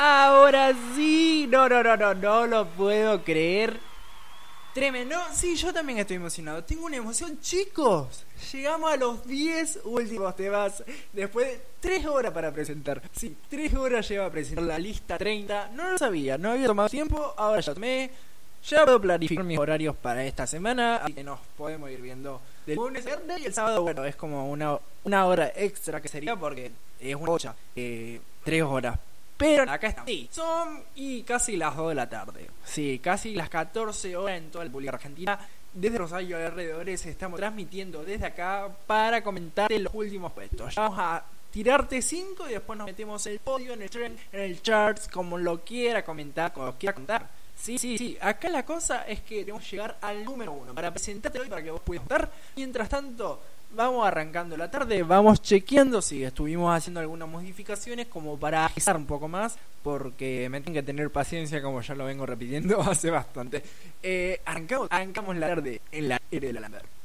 Ahora sí, no, no, no, no, no lo puedo creer. Tremendo. Sí, yo también estoy emocionado. Tengo una emoción, chicos. Llegamos a los 10 últimos temas. Después de 3 horas para presentar. Sí, 3 horas lleva a presentar la lista 30. No lo sabía, no había tomado tiempo. Ahora ya tomé. Ya puedo planificar mis horarios para esta semana. Así que nos podemos ir viendo del lunes viernes y el sábado, bueno, es como una, una hora extra que sería porque es una bocha. Eh, 3 horas pero acá estamos. Sí, son y casi las 2 de la tarde. Sí, casi las 14 horas en toda la República Argentina. Desde Rosario alrededores estamos transmitiendo desde acá para comentarte los últimos puestos. Ya vamos a tirarte 5 y después nos metemos el podio, en el trend, en el charts, como lo quiera comentar, como lo quiera contar. Sí, sí, sí. Acá la cosa es que tenemos que llegar al número 1 para presentarte hoy para que vos puedas votar. Mientras tanto, vamos arrancando la tarde, vamos chequeando si estuvimos haciendo algunas modificaciones como para agilizar un poco más, porque me tienen que tener paciencia como ya lo vengo repitiendo hace bastante. Eh, arrancamos, arrancamos la tarde en la R de la Lambert.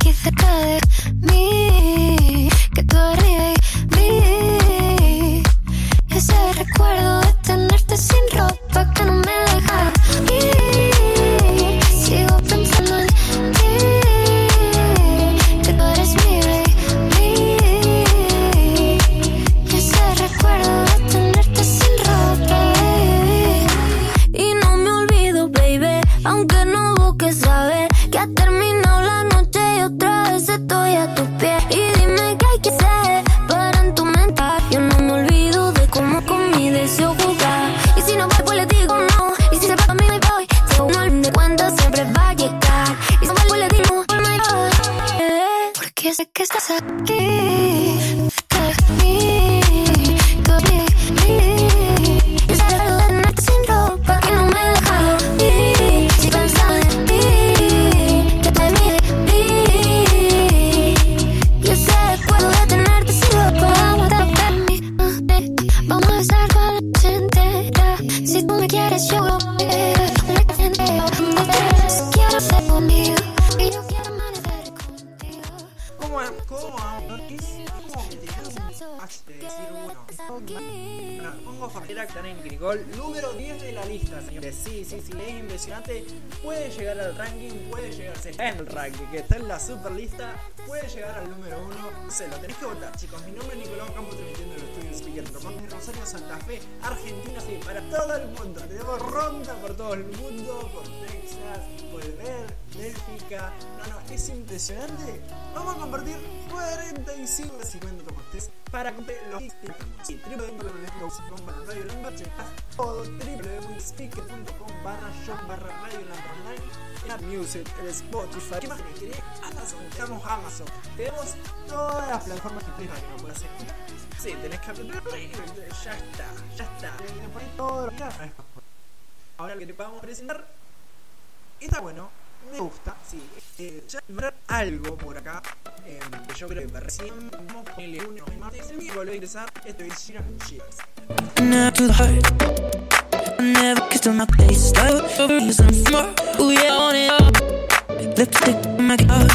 aquí cerca de mí, que tú mí. Ese recuerdo de tenerte sin ropa que no me Porque sé que estás aquí. Que está en la super lista, puede llegar al número 1. Se lo tenés que votar, chicos. Mi nombre es Nicolás Campos, transmitiendo el estudio Speaker Román de Rosario, Santa Fe, Argentina, sí, para todo el mundo. Tenemos ronda por todo el mundo, por Texas, por ver, Bélgica. Es impresionante. Vamos a compartir 45 de 50 como ustedes para cumplir los sí, www.speaker.com barra radio checás todo www.speaker.com barra shop barra radio online en Music, en Spotify ¿qué más tenés? ¿Querés? Amazon, tenemos Amazon tenemos todas las plataformas que ustedes no puedes escuchar sí, tenés que play ya está, ya está que ahora lo que te podamos presentar está bueno me gusta, sí. Eh, ya algo por acá. Eh, yo creo que recién vamos a ponerle uno y martes. El miércoles a ingresar. Esto es Sheeran Cheers. Never kissed on my face. Like over you some more. Ooh, yeah, want it all. Lipstick on my car.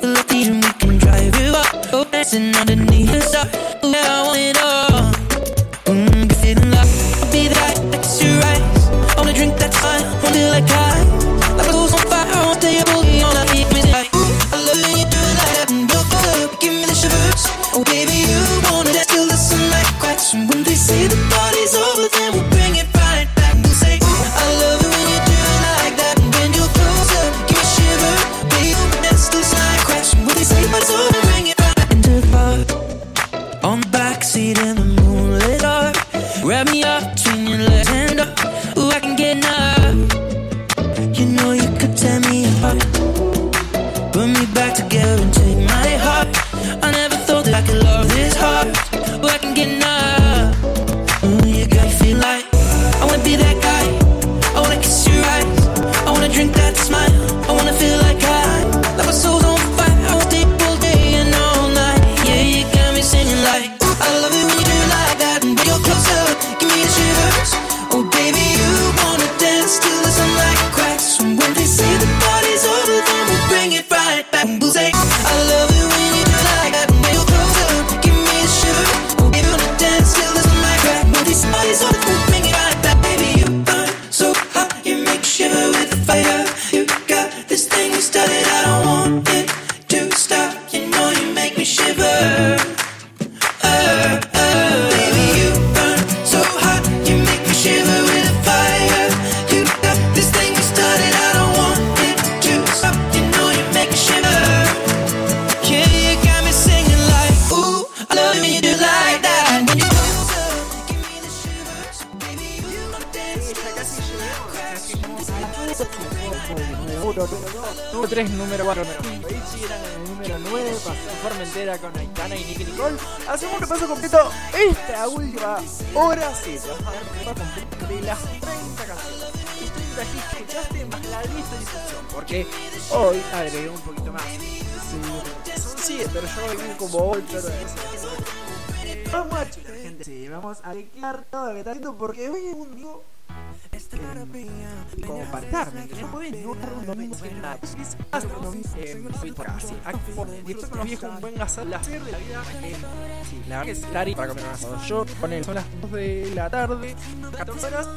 The Latian, we can drive it up. Go dancing underneath the star. Ooh, yeah, de las 30 canciones. Y 30 que escuchaste más la lista de difusión. Porque hoy agregué un poquito más. Sí, son 7, pero yo agregué como 8 Vamos a gente. Sí, vamos a todo lo que porque hoy un domingo como partarme, que yo puedo no un domingo sin nada. Fui por así, por directo con los viejos, un buen la hacer de la vida, sí, la verdad que es Lari para comer un asado. Yo con él son las 2 de la tarde, 14 horas,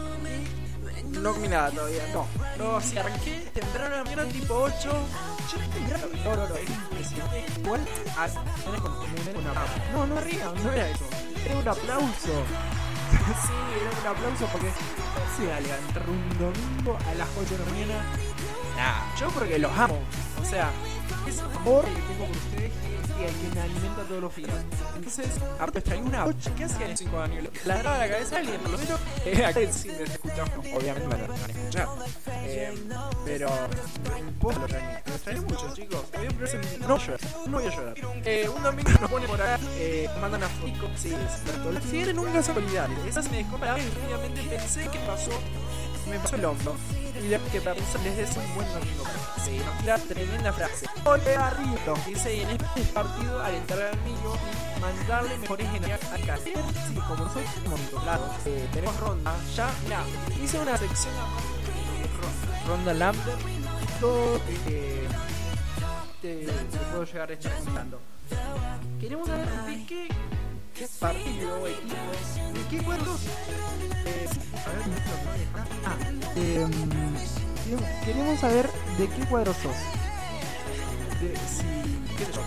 y no comí nada todavía, no. No, sí, arranqué temprano en la mañana, tipo 8. Yo no temprano, no, no, no, es impresionante. Igual, ah, tenés como un, un aplauso. No, no rían, no era eso. Era un aplauso. Sí, un aplauso porque se va a levantar un domingo a las 8 de la mañana. Nah, yo porque los amo. O sea, es amor que tengo por ustedes y el que me alimenta todos los días. Entonces, ahora traí una 8 que hacía en 5 años. La agarraba la cabeza y por lo menos eh, acá sí me escuchamos. Obviamente me lo van a escuchar. Eh, pero no importa lo que Lo extrañé mucho, chicos. Voy a No llorar, no voy a llorar. Eh, un domingo nos pone por acá, eh, mandan a fotos. Sí, es cierto. Los siguientes nunca son solidaridad. Esas me dejó parado y rápidamente pensé que pasó. Me pasó el hombro. Y de que para les des un buen domingo. Sí, tira tremenda frase. Ole arriba. Dice, en este partido alentar al amigo y mandarle mejores energías a casa. Sí, como tenemos claro, eh, tenemos ronda. Ya, mira, hice una sección ro- ronda Lambert. Todo eh, te, te puedo llegar a estar contando. Queremos saber qué, partido equipo. Eh, ah, em, queremos- saber de qué cuadro sos.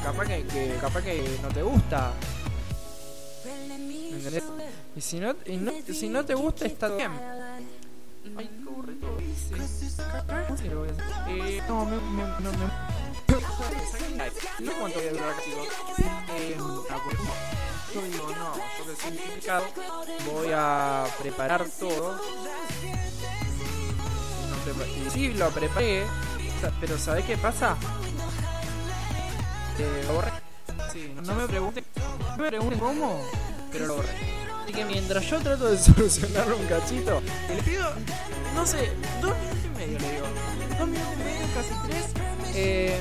Capaz que, no te gusta. Y si no, te gusta, está bien. Ay. Eh, no, me, me, no, pues, digo, no, complicado, voy a preparar todo. No y sí, lo preparé, pero ¿sabés qué pasa? Eh, lo borré. No, me pregunten, no me pregunten cómo, pero lo borré. Así que mientras yo trato de solucionarlo un cachito, le pido, no sé, dos minutos y medio le digo. Dos minutos y medio, casi tres. Eh,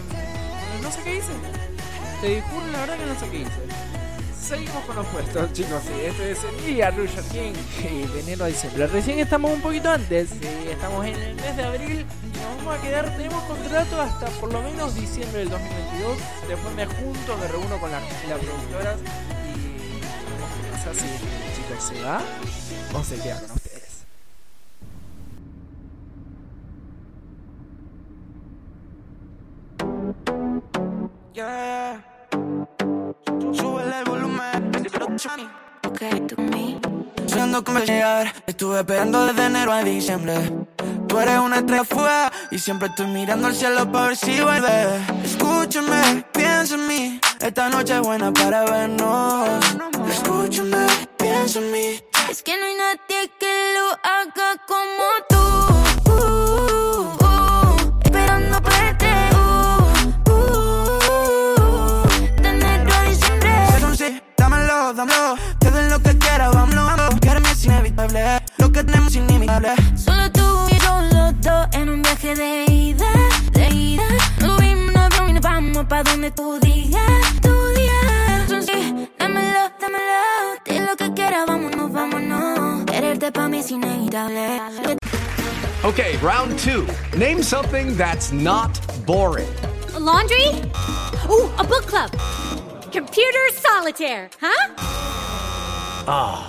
no sé qué hice. Te juro la verdad que no sé qué hice. Seguimos con los puestos, chicos. Sí, este es el día Roger King de enero a diciembre. Recién estamos un poquito antes. Estamos en el mes de abril. Nos vamos a quedar, tenemos contrato hasta por lo menos diciembre del 2022. Después me junto, me reúno con las las productoras y vemos qué pasa. Sí, chicos, ¿se va o se queda con ustedes? Yeah. Volumen. Okay, to me. Soñando con llegar, estuve esperando desde enero a diciembre. Tú eres una estrella fuga y siempre estoy mirando al cielo para ver si vuelve. Escúchame, piensa en mí, esta noche es buena para vernos. Escúchame, piensa en mí. Es que no hay nadie que lo haga como tú. Lo lo que tenemos inimitable. Solo tú y yo los dos en un viaje de ida, de ida. No vimos, no vimos y nos vamos pa' donde tú digas, tú digas. Sí, dámelo, dámelo. Di lo que quieras, vámonos, vámonos. Quererte pa' mí es inevitable. Okay, round two. Name something that's not boring. A laundry? Ooh, a book club. Computer solitaire, huh? Ah,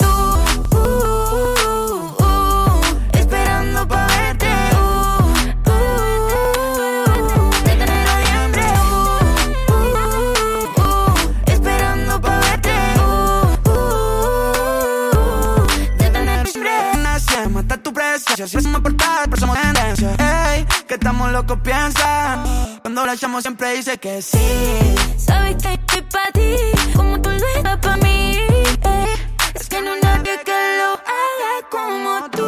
Si hacemos portada, pero somos tendencia. Ey, que estamos locos, piensan. Cuando la llamo siempre dice que sí. Sabes que estoy pa' ti, como tú lo eres pa' mí. Es que no hay nadie que lo haga como tú.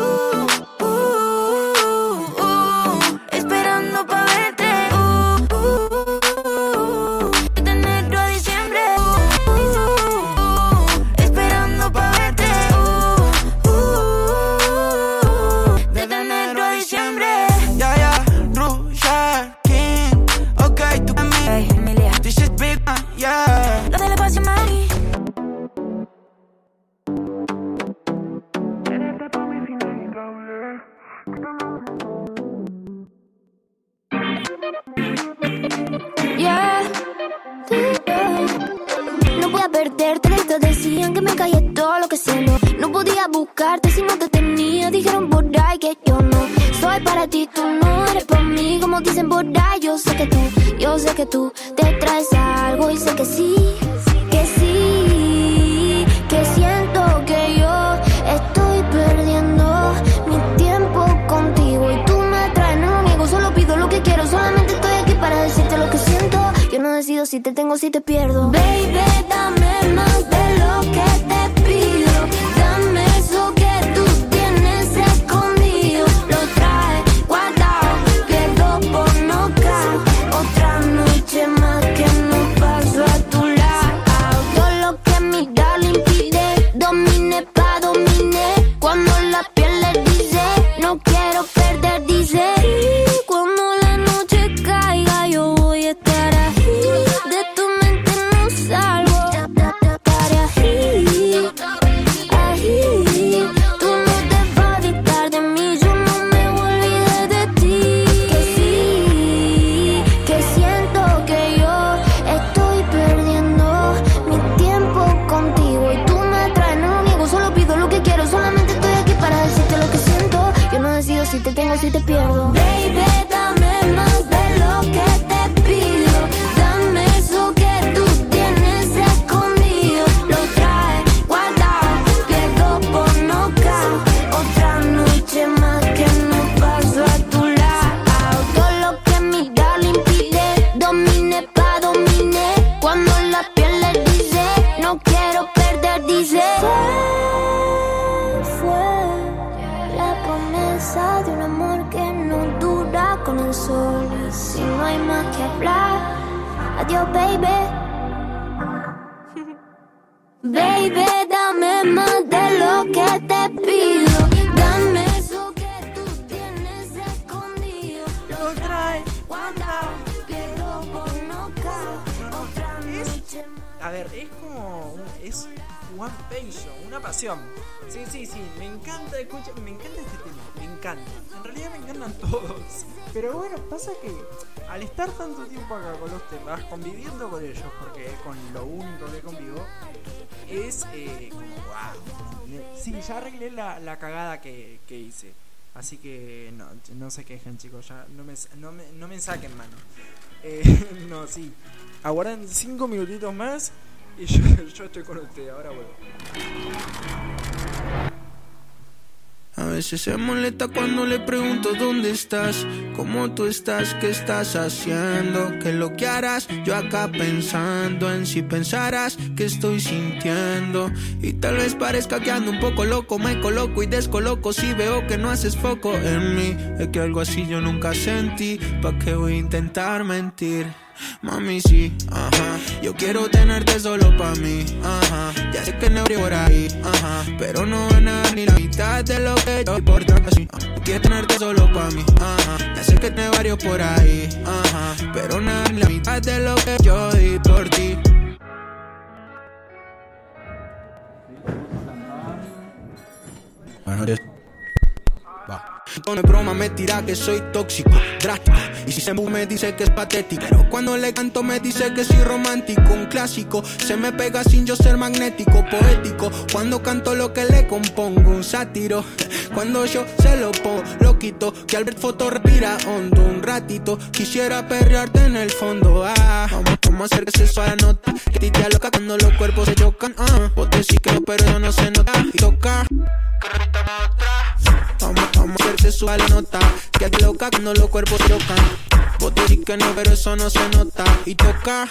A ver, es como. Es one passion, una pasión. Sí, sí, sí, me encanta, escucha, me encanta este tema, me encanta. En realidad me encantan todos. Pero bueno, pasa que al estar tanto tiempo acá con los temas, conviviendo con ellos, porque con lo único que convivo, es eh, como wow. Sí, ya arreglé la, la cagada que, que hice. Así que no, no se quejen chicos, ya no me, no me, no me saquen mano. Eh, no, sí. Aguardan cinco minutitos más y yo, yo estoy con usted. Ahora vuelvo. A veces se molesta cuando le pregunto dónde estás, cómo tú estás, qué estás haciendo, qué es lo que harás. Yo acá pensando en si pensarás que estoy sintiendo. Y tal vez parezca que ando un poco loco, me coloco y descoloco si veo que no haces foco en mí. Es que algo así yo nunca sentí, ¿pa' qué voy a intentar mentir? Mami, sí, ajá. Yo quiero tenerte solo pa' mí, ajá. Ya sé que no abrí por ahí, ajá. Pero no es nada ni la mitad de lo que yo por así. Quiero tenerte solo pa' mí, ajá. Ya sé que te varios por ahí, ajá. Pero nada ni la mitad de lo que yo No es broma, me tira que soy tóxico, drástico. Y si se me dice que es patético. Pero cuando le canto me dice que soy romántico, un clásico. Se me pega sin yo ser magnético, poético. Cuando canto lo que le compongo, un sátiro. Cuando yo se lo pongo, lo quito. Que Albert Foto respira hondo un ratito. Quisiera perrearte en el fondo. Ah, vamos, vamos a hacer que se la nota. Que tita loca cuando los cuerpos se chocan. Ah, vos decís que no, pero eso no se nota. Y toca. Vamos, vamos a hacer que suba la nota. Que te loca cuando los cuerpos chocan. Vos decís que no, pero eso no se nota. Y toca.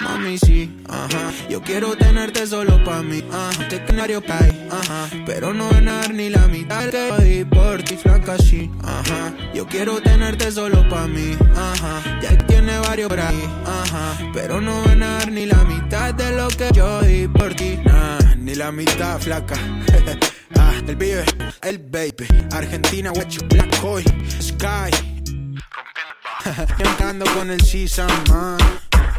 Mami, sí, ajá. Yo quiero tenerte solo pa' mí, ajá. Te canario cae, ajá. Pero no ganar ni la mitad que doy por ti, flaca, sí, ajá. Yo quiero tenerte solo pa' mí, ajá. Ya tiene varios por ahí, ajá. Pero no ganar ni la mitad de lo que yo di por ti, la mitad, flaca. ah, el pibe, el baby. Argentina, what black boy, sky. Cantando con el Sisa, man.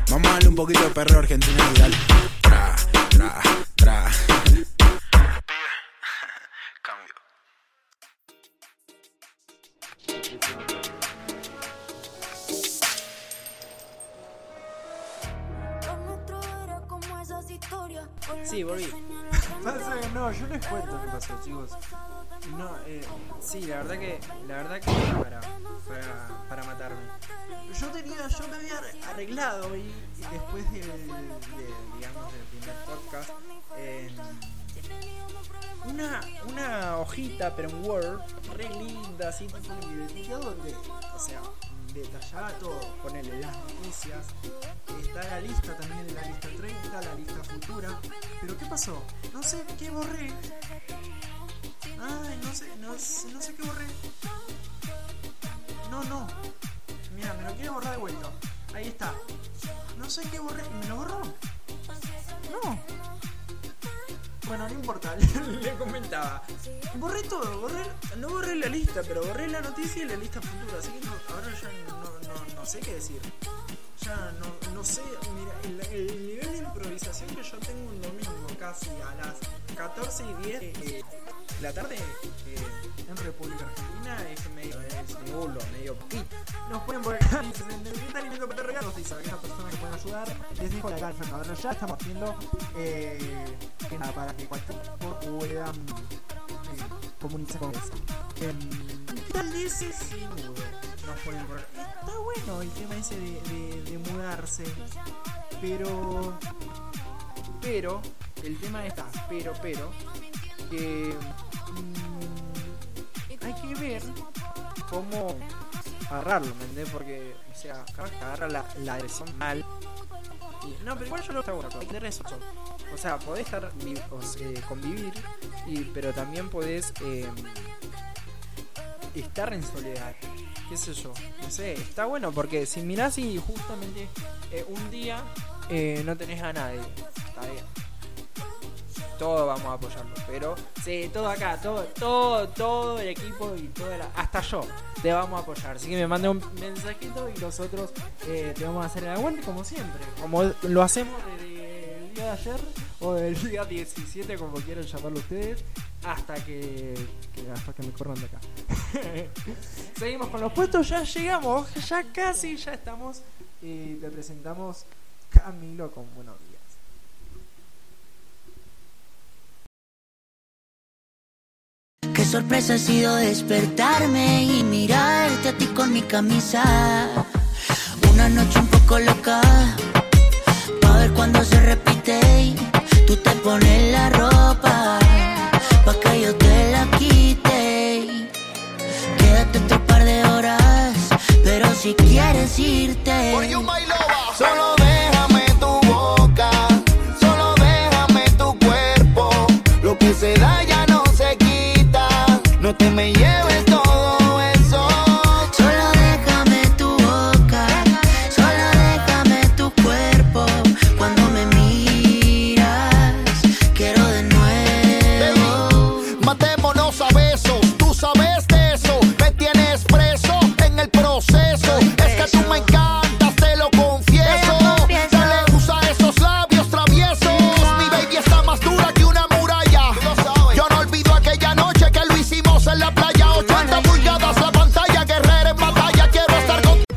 Vamos a darle un poquito de perro argentino y dale. Tra, tra, tra. Cuento qué pasó, chicos. No, eh, sí, la verdad que, la verdad que para, para, para matarme. Yo tenía, yo me había arreglado y, después del, de, digamos, del primer podcast, una, una hojita, pero en Word, re linda, así, tipo libretita donde, o sea, detallaba todo, ponerle las noticias, está la lista también la lista 30, la lista futura, pero ¿qué pasó? No sé qué borré. Ay, no sé, no, sé- no sé qué borré. No, no. Mira, me lo quiero borrar de vuelta. Ahí está. No sé qué borré. ¿Me lo borró? No. Bueno, no importa, le comentaba. Borré todo, borré, no borré la lista, pero borré la noticia y la lista futura, así que no, ahora ya no, no, sé qué decir. Ya no, no sé, mira, el, el nivel de improvisación que yo tengo un domingo casi a las 14 y 10 eh, eh, la tarde eh, en República Argentina es medio medio poquito. Nos pueden poner necesitan alimento para regalos, dice aquellas personas que pueden ayudar. Les dejo la calza, ya estamos haciendo eh, que nada, para que cualquier puedan comunicarse con eso. Em, ¿Qué tal de ese sí? Nos ponen por Está bueno el tema ese de, de, de mudarse, pero. Pero, el tema está, pero, pero, que. mm, hay que ver cómo agarrarlo, ¿me entendés? Porque, o sea, capaz que agarra la, la agresión mal. No, pero igual yo lo hago cosa, tenés razón. O sea, podés estar o eh, convivir, y, pero también podés eh, estar en soledad. ¿Qué sé yo? No sé, está bueno porque si mirás y justamente eh, un día no tenés a nadie, está bien. Todos vamos a apoyarlo, pero sí, todo acá, todo, todo, todo el equipo y toda la- hasta yo te vamos a apoyar. Así que me manda un mensajito y nosotros eh, te vamos a hacer el aguante como siempre, como lo hacemos desde el día de ayer o del día 17, como quieran llamarlo ustedes, hasta que, que- hasta que me corran de acá. Seguimos con los puestos, ya llegamos, ya casi, ya estamos. Y te presentamos Camilo con buenos días. Qué sorpresa ha sido despertarme y mirarte a ti con mi camisa. Una noche un poco loca, pa' ver cuando se repite. y Tú te pones la ropa pa' que yo te la quite. Quédate otro par de horas, pero si quieres irte. Solo me lleves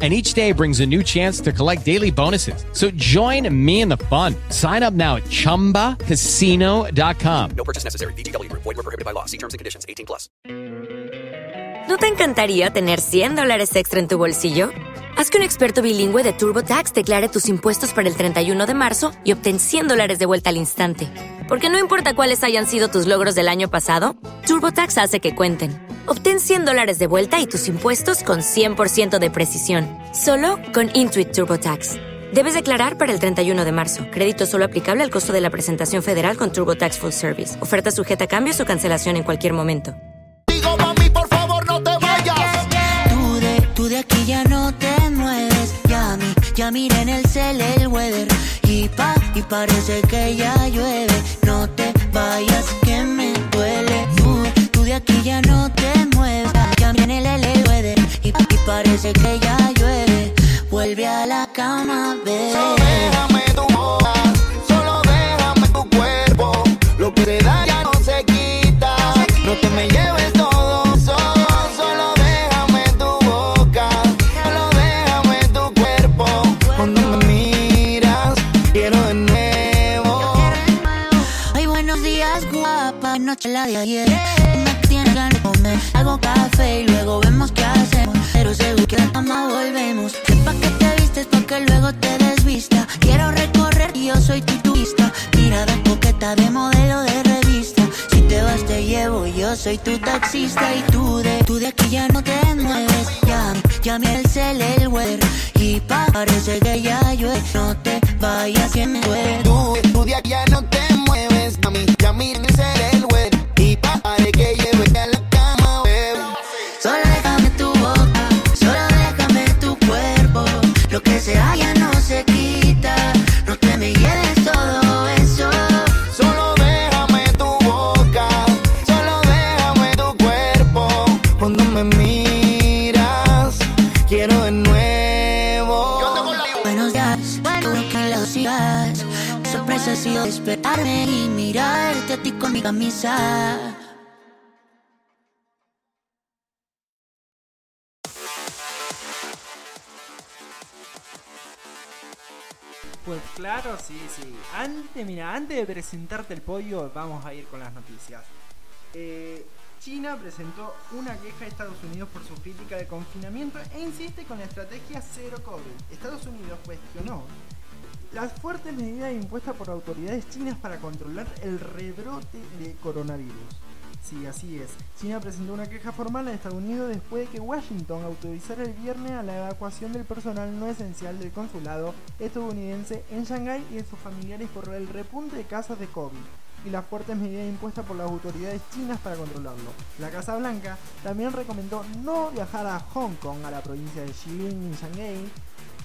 And each day brings a new chance to collect daily bonuses. So join me in the fun. Sign up now at chumbacasino.com. No purchase necessary. VGW Group. Void were prohibited by law. See terms and conditions. 18 plus. ¿No te encantaría tener 100 dólares extra en tu bolsillo? Haz que un experto bilingüe de TurboTax declare tus impuestos para el 31 de marzo y obtén 100 dólares de vuelta al instante. Porque no importa cuáles hayan sido tus logros del año pasado, TurboTax hace que cuenten. Obtén 100 dólares de vuelta y tus impuestos con 100% de precisión, solo con Intuit TurboTax. Debes declarar para el 31 de marzo. Crédito solo aplicable al costo de la presentación federal con TurboTax Full Service. Oferta sujeta a cambios o cancelación en cualquier momento. Digo, mami, por favor, no te vayas. Tú de, tú de aquí ya no te mueves. Ya mi, ya mira en el cel el weather. Y pa, y parece que ya llueve. Vayas que me duele. Tú, tú de aquí ya no te mueves. Ya en el, el, el weather. Y, y parece que ya llueve. Vuelve a la cama, bebé. Solo déjame tu boca, solo déjame tu cuerpo. Lo que te da ya no se quita. No te me lleves soy tu taxista y tú de, tú de aquí ya no te mueves. Ya, ya me el el weather. Y pa, parece que ya llueve. No te vayas, que me duele. Tú, tú de aquí ya no te mueves, mami. Ya ser el Sorpresa ha despertarme y mirarte a ti con mi camisa. Pues claro, sí, sí. Antes, mira, antes de presentarte el podio, vamos a ir con las noticias. Eh, China presentó una queja a Estados Unidos por su crítica de confinamiento e insiste con la estrategia cero COVID. Estados Unidos cuestionó las fuertes medidas impuestas por autoridades chinas para controlar el rebrote de coronavirus. Sí, así es. China presentó una queja formal a Estados Unidos después de que Washington autorizara el viernes la evacuación del personal no esencial del consulado estadounidense en Shanghái y de sus familiares por el repunte de casos de COVID y las fuertes medidas impuestas por las autoridades chinas para controlarlo. La Casa Blanca también recomendó no viajar a Hong Kong, a la provincia de Jilin y Shanghái,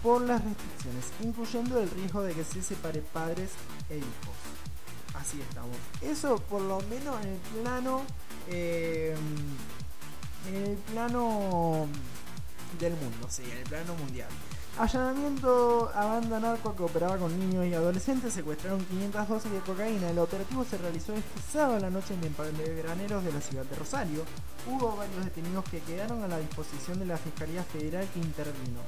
por las restricciones, incluyendo el riesgo de que se separe padres e hijos. Así estamos. Eso por lo menos en el plano. eh, en el plano del mundo, sí, en el plano mundial. Allanamiento a banda narco que operaba con niños y adolescentes secuestraron 500 dosis de cocaína. El operativo se realizó este sábado a la noche en graneros de la ciudad de Rosario. Hubo varios detenidos que quedaron a la disposición de la Fiscalía Federal que intervino.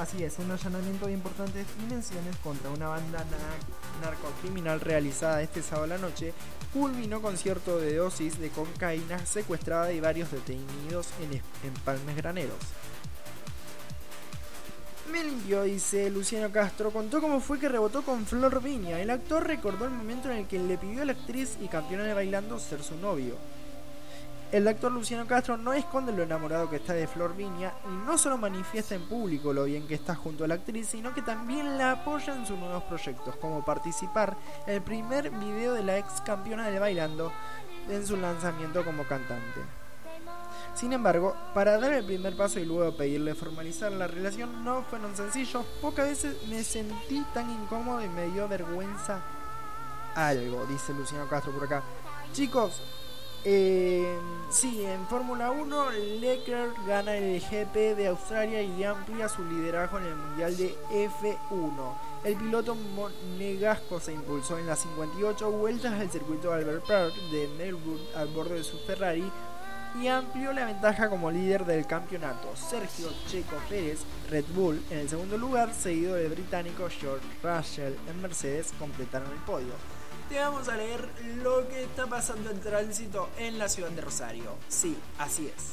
Así es, un allanamiento de importantes dimensiones contra una banda na- narcocriminal realizada este sábado la noche culminó con cierto de dosis de cocaína secuestrada y varios detenidos en es- empalmes graneros. Me limpió, dice Luciano Castro, contó cómo fue que rebotó con Flor Viña. El actor recordó el momento en el que le pidió a la actriz y campeona de bailando ser su novio. El actor Luciano Castro no esconde lo enamorado que está de Flor Viña y no solo manifiesta en público lo bien que está junto a la actriz, sino que también la apoya en sus nuevos proyectos, como participar en el primer video de la ex campeona de bailando en su lanzamiento como cantante. Sin embargo, para dar el primer paso y luego pedirle formalizar la relación no fueron sencillos. Pocas veces me sentí tan incómodo y me dio vergüenza algo, dice Luciano Castro por acá. Chicos, eh, sí, en Fórmula 1 Leclerc gana el GP de Australia y amplía su liderazgo en el Mundial de F1. El piloto monegasco se impulsó en las 58 vueltas del circuito Albert Park de Melbourne al borde de su Ferrari y amplió la ventaja como líder del campeonato. Sergio Checo Pérez, Red Bull, en el segundo lugar, seguido del británico George Russell en Mercedes, completaron el podio. Te vamos a leer lo que está pasando en tránsito en la ciudad de Rosario. Sí, así es.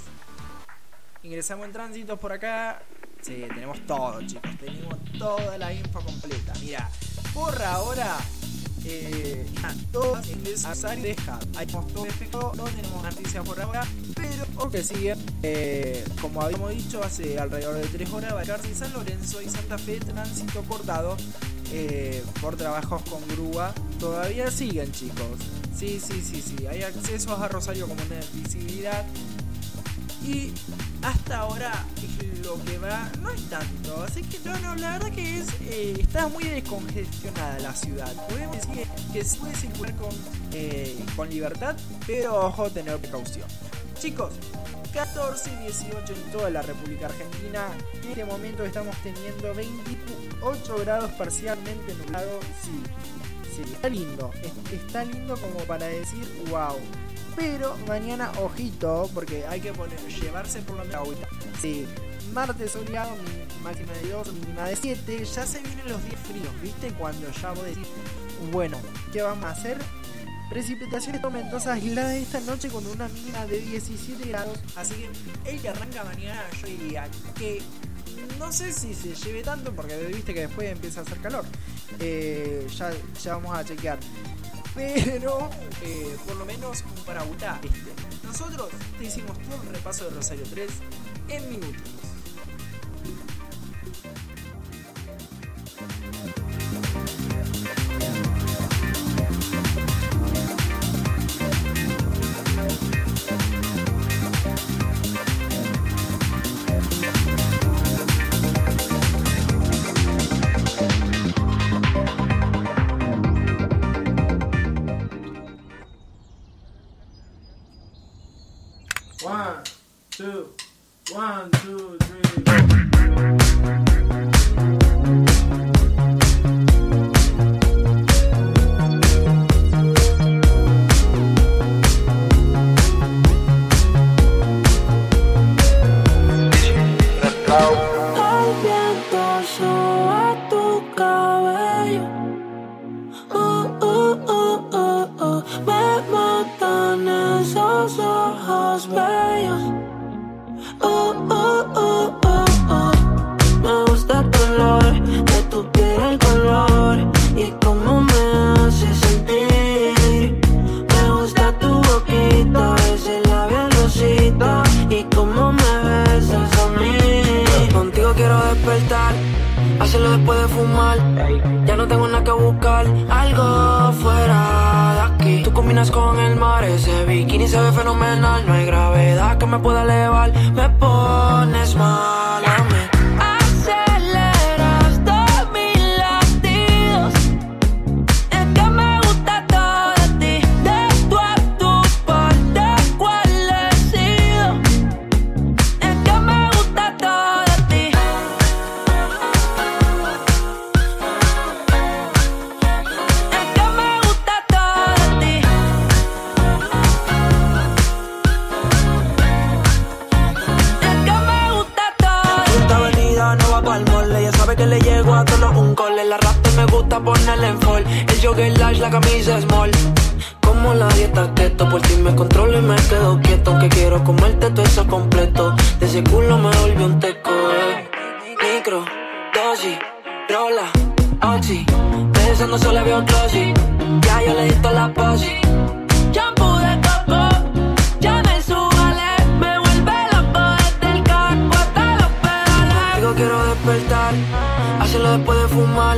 Ingresamos en tránsito por acá. Sí, tenemos todo, chicos. Tenemos toda la info completa. Mira, por ahora, eh, ah, todo en Rosario deja. Hay todo efecto, no tenemos noticias por ahora, pero o que sigue. Eh, como habíamos dicho, hace alrededor de 3 horas, Valcarce y San Lorenzo y Santa Fe, tránsito cortado eh, por trabajos con grúa. Todavía siguen, chicos. Sí, sí, sí, sí. Hay accesos a Rosario como una visibilidad. Y hasta ahora lo que va, no es tanto. Así que no, no, la verdad que es eh, está muy descongestionada la ciudad. Podemos decir que se puede circular con, eh, con libertad, pero ojo, tener precaución. Chicos, 14 y 18 en toda la República Argentina. En este momento estamos teniendo 28 grados parcialmente nublados. Sí, está lindo. Es- Está lindo como para decir wow. Pero mañana, ojito, porque hay que poner, llevarse por menos agüita. Sí, martes soleado, máxima de 2, mínima de 7. Ya se vienen los días fríos, ¿viste? Cuando ya vos decís, bueno, ¿qué vamos a hacer? Precipitaciones tormentosas aisladas esta noche con una mínima de 17 grados. Así que el que arranca mañana, yo diría que no sé si se lleve tanto, porque viste que después empieza a hacer calor. Eh, ya, ya vamos a chequear. Pero eh, por lo menos un paraguta. Nosotros te hicimos todo el repaso de Rosario 3 en minutos. Keto, por ti me controlo y me quedo quieto. Aunque quiero comerte todo eso completo. De ese culo me volvió un teco, eh. Micro, dosis, rola, oxi. Pensando solo veo glossy. Ya yo le di toda la posi. Shampoo de coco, ya me subale. Me vuelve loco desde el carro hasta los pedales. Digo quiero despertar, hacerlo después de fumar.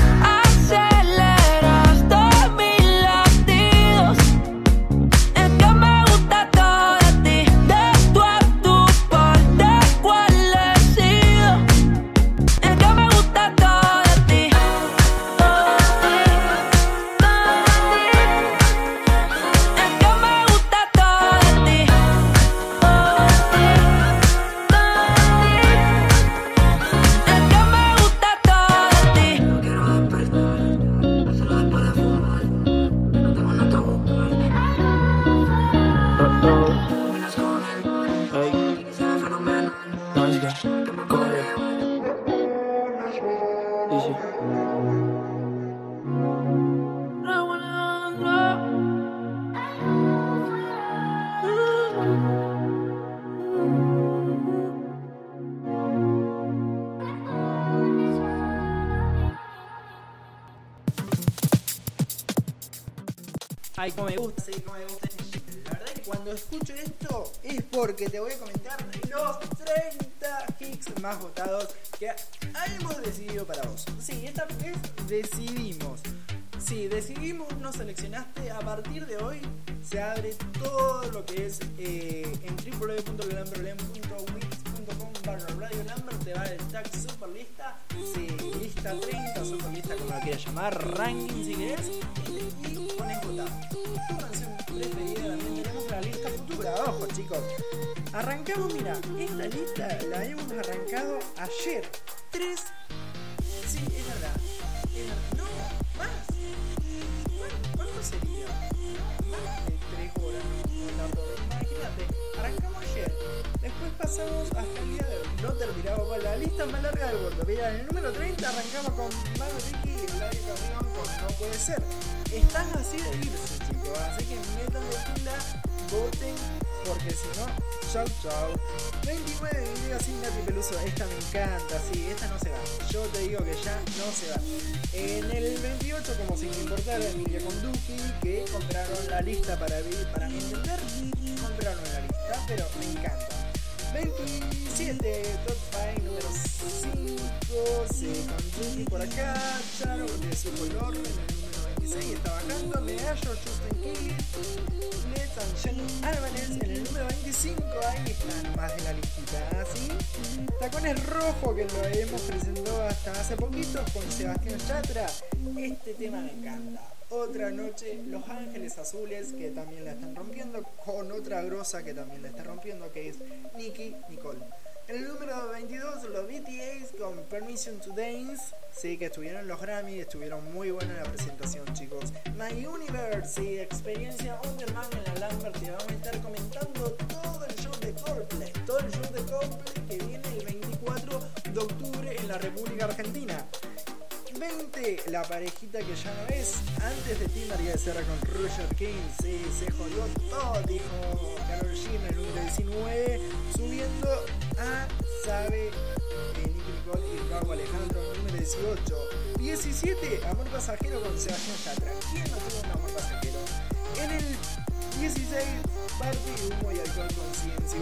Ay, como me gusta, sí, como me gusta este. La verdad que cuando escucho esto es porque te voy a comentar los 30 hits más votados que hemos decidido para vos. Sí, esta vez decidimos. Sí, decidimos, nos seleccionaste. A partir de hoy se abre todo lo que es eh, en www.lelamberlem.wix.com barra Radio Number. Te va el tag super lista. Sí, lista 30, super lista como la quieras llamar, ranking si querés. Y pones votar. Tu canción preferida también tenemos la lista futura. Ojo chicos. Arrancamos, mira, esta lista la hemos arrancado ayer. 3 Sí, es verdad. Es verdad. No, más. ¿Cuánto sería? Más de 3 horas. Imagínate, arrancamos ayer. Después pasamos hasta el día de hoy. No terminamos con la lista más larga del mundo. Mira, en el número 30 arrancamos con Mano Ricky y Larry Carrión con No Puede Ser. Están así de irse, chicos. Así que metan de voten, porque si no, chau chau. 29 videos sin Nati Peluso. Esta me encanta, sí, esta no se va. Yo te digo que ya no se va. En el 28, como sin importar, Emilia con Duki, que compraron la lista para, para entender. Compraron la lista, pero me encanta. 27, Top 5, número 5, sí, con Duki por acá, Charo de su color, en el número 26 está bajando, Medallo, Justin Kelly, Let's and Shannon Álvarez, en el número 25, ahí están más de la listita, ¿sí? Tacones Rojo, que lo hemos presentado hasta hace poquito con Sebastián Yatra, este tema me encanta. Otra noche, Los Ángeles Azules, que también la están rompiendo, con otra grosa que también la está rompiendo, que es Nicky Nicole. El número 22, los BTAs con Permission to Dance. Sí, que estuvieron los Grammy, estuvieron muy buenos en la presentación, chicos. My Universe, sí, experiencia Underman en la Lambert. Te vamos a estar comentando todo el show de Coldplay. Todo el show de Coldplay que viene el 24 de octubre en la República Argentina. 20, la parejita que ya no es. Antes de ti, María Becerra con Roger King. Sí, se jodió todo, dijo Carol en el número 19. Subiendo a Sabe de Nicky Nicole y Ricardo Alejandro número 18. 17, Amor Pasajero con Sebastián Yatra. ¿Quién no tuvo un amor pasajero? En el 16, Party, Humo y Alcohol con CNC.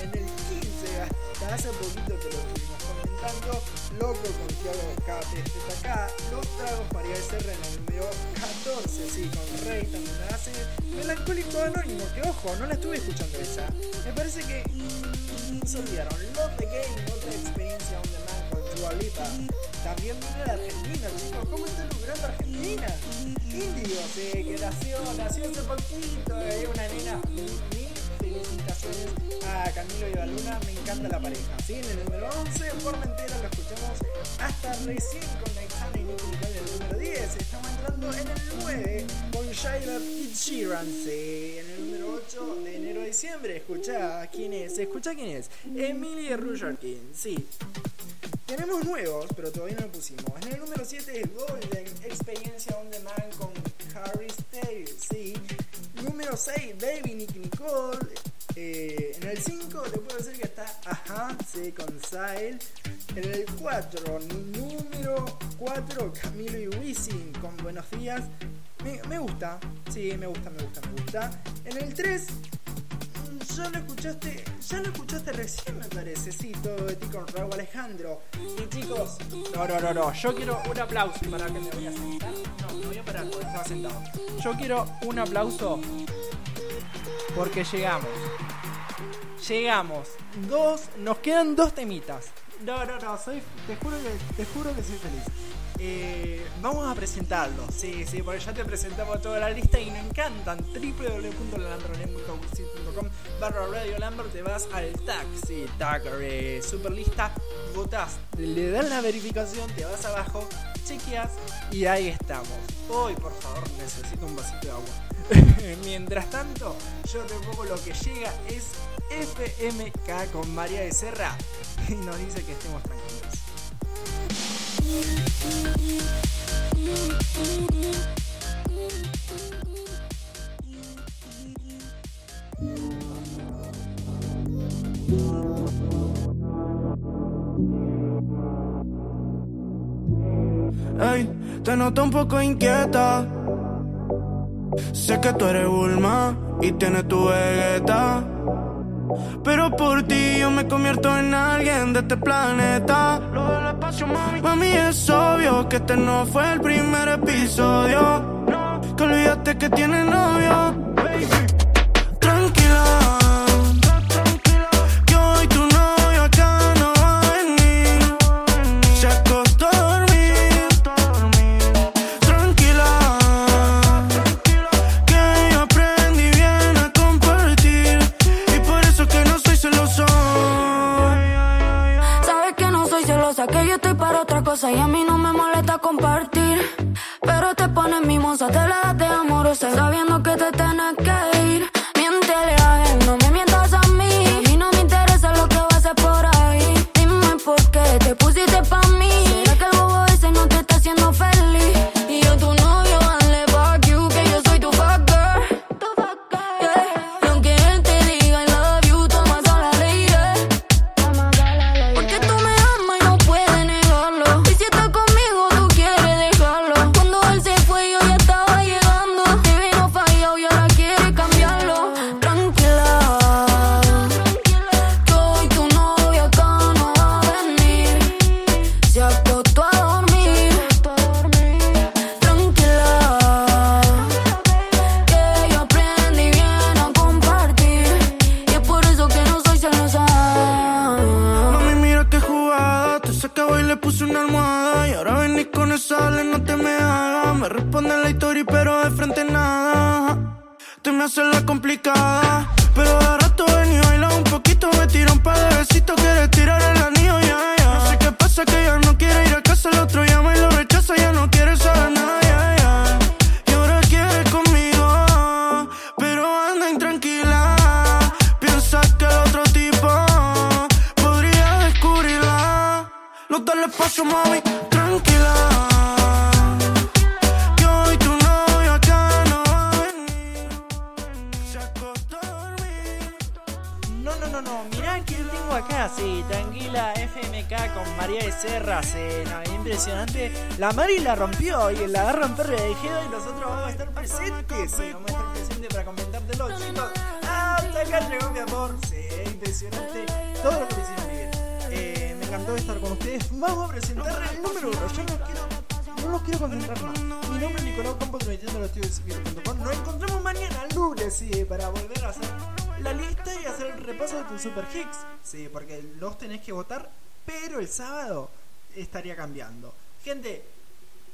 En el 15, hasta hace poquito te lo estuvimos comentando, Loco con Tiago Capes está acá. Los Tragos Becerra en el número 14, sí, con Rey también la hace. Melancólico Anónimo, que ojo, no la estuve escuchando esa. Me parece que mm, se olvidaron. Love the Game, otra experiencia on demand con Dua. También viene de Argentina, chicos. ¿Cómo está logrando Argentina? Indio, sí, que nació, nació hace poquito. Es una nena a Camilo y a Luna, me encanta la pareja. ¿sí? En el número 11, Formentera lo escuchamos hasta recién con Alexander y Nicole en el número 10. Estamos entrando en el 9 con Shayla y Sheeran. sí. En el número 8 de enero a diciembre, escucha quién es, escucha quién es. Emily Rujarkin, sí. Tenemos nuevos, pero todavía no lo pusimos. En el número 7 es Golden Experiencia on Demand con Harry Styles, sí. Número 6, Baby Nick Nicole. Eh, en el 5 te puedo decir que está Ajá, sí, con Sile. En el 4, número 4, Camilo y Wisin con Buenos Días. Me, gusta, sí, me gusta, me gusta, me gusta. En el 3, ya lo escuchaste, ya lo escuchaste recién me parece, sí, todo de ti con Raúl Alejandro. Y chicos, no, no, no, no, yo quiero un aplauso para que me voy a sentar. No, me voy a parar porque estaba sentado. Yo quiero un aplauso porque llegamos. Llegamos. Dos, nos quedan dos temitas. No, no, no, soy, te juro que, te juro que soy feliz. Eh, vamos a presentarlo, sí, sí, porque ya te presentamos toda la lista y me encantan. www.lalambronem.com barra Radio Lambert, te vas al tag, sí, tag, eh, super lista, votás, le das la verificación, te vas abajo, chequeas y ahí estamos. Hoy, por favor, necesito un vasito de agua. Mientras tanto, yo te pongo lo que llega es FMK con María de Serra y nos dice que estemos tranquilos. Ey, te noto un poco inquieta. Sé que tú eres Bulma y tienes tu vegeta. Pero por ti yo me convierto en alguien de este planeta. Lo del espacio, mami. Mami, es obvio que este no fue el primer episodio. Que olvidaste que tienes novio. Словен comentártelo, chicos. Hasta llegó mi amor, sí, impresionante todo lo que me hicieron. Eh, me encantó estar con ustedes. Vamos a presentar el número uno, yo no quiero, no los quiero concentrar más. Mi nombre es Nicolau Campos, transmitiendo los estudios de Nos encontramos mañana, lunes, sí, para volver a hacer la lista y hacer el repaso de tus super hits. Sí, porque los tenés que votar, pero el sábado estaría cambiando. Gente,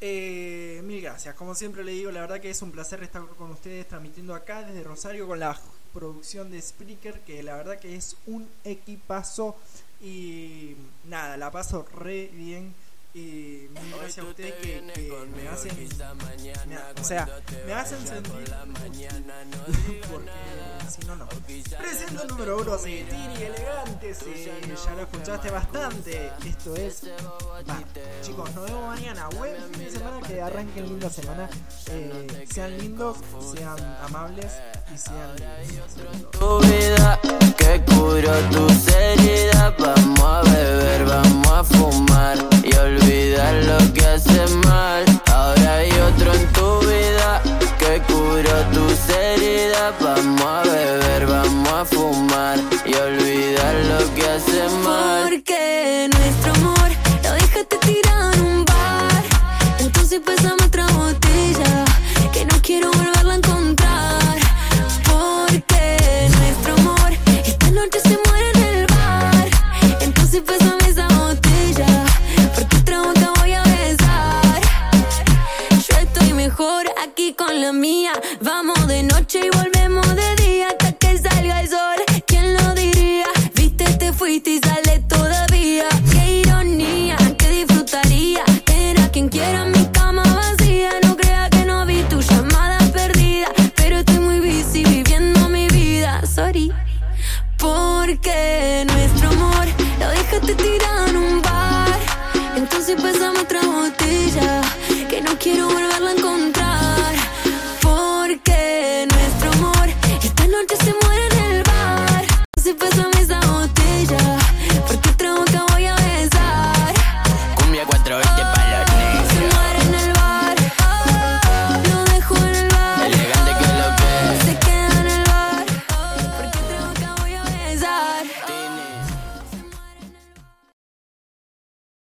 eh, mil gracias. Como siempre le digo, la verdad que es un placer estar con ustedes transmitiendo acá desde Rosario con la producción de Spreaker, que la verdad que es un equipazo. Y nada, la paso re bien. Y gracias a ustedes que, que me hacen. me o sea, me hacen sentir. Porque si no, no. Presento el número uno de Tini Elegante. sí, ya lo escuchaste bastante. Esto es. Va, chicos, nos vemos mañana. Buen fin de semana. Que arranquen linda semana. Eh, sean lindos, sean amables y sean tu vida que curó tus heridas. Vamos a beber, vamos a fumar y olvidar lo que hace mal. Ahora hay otro en tu vida que curó tus heridas. Vamos a beber, vamos a fumar y olvidar lo que hace mal. Porque nuestro amor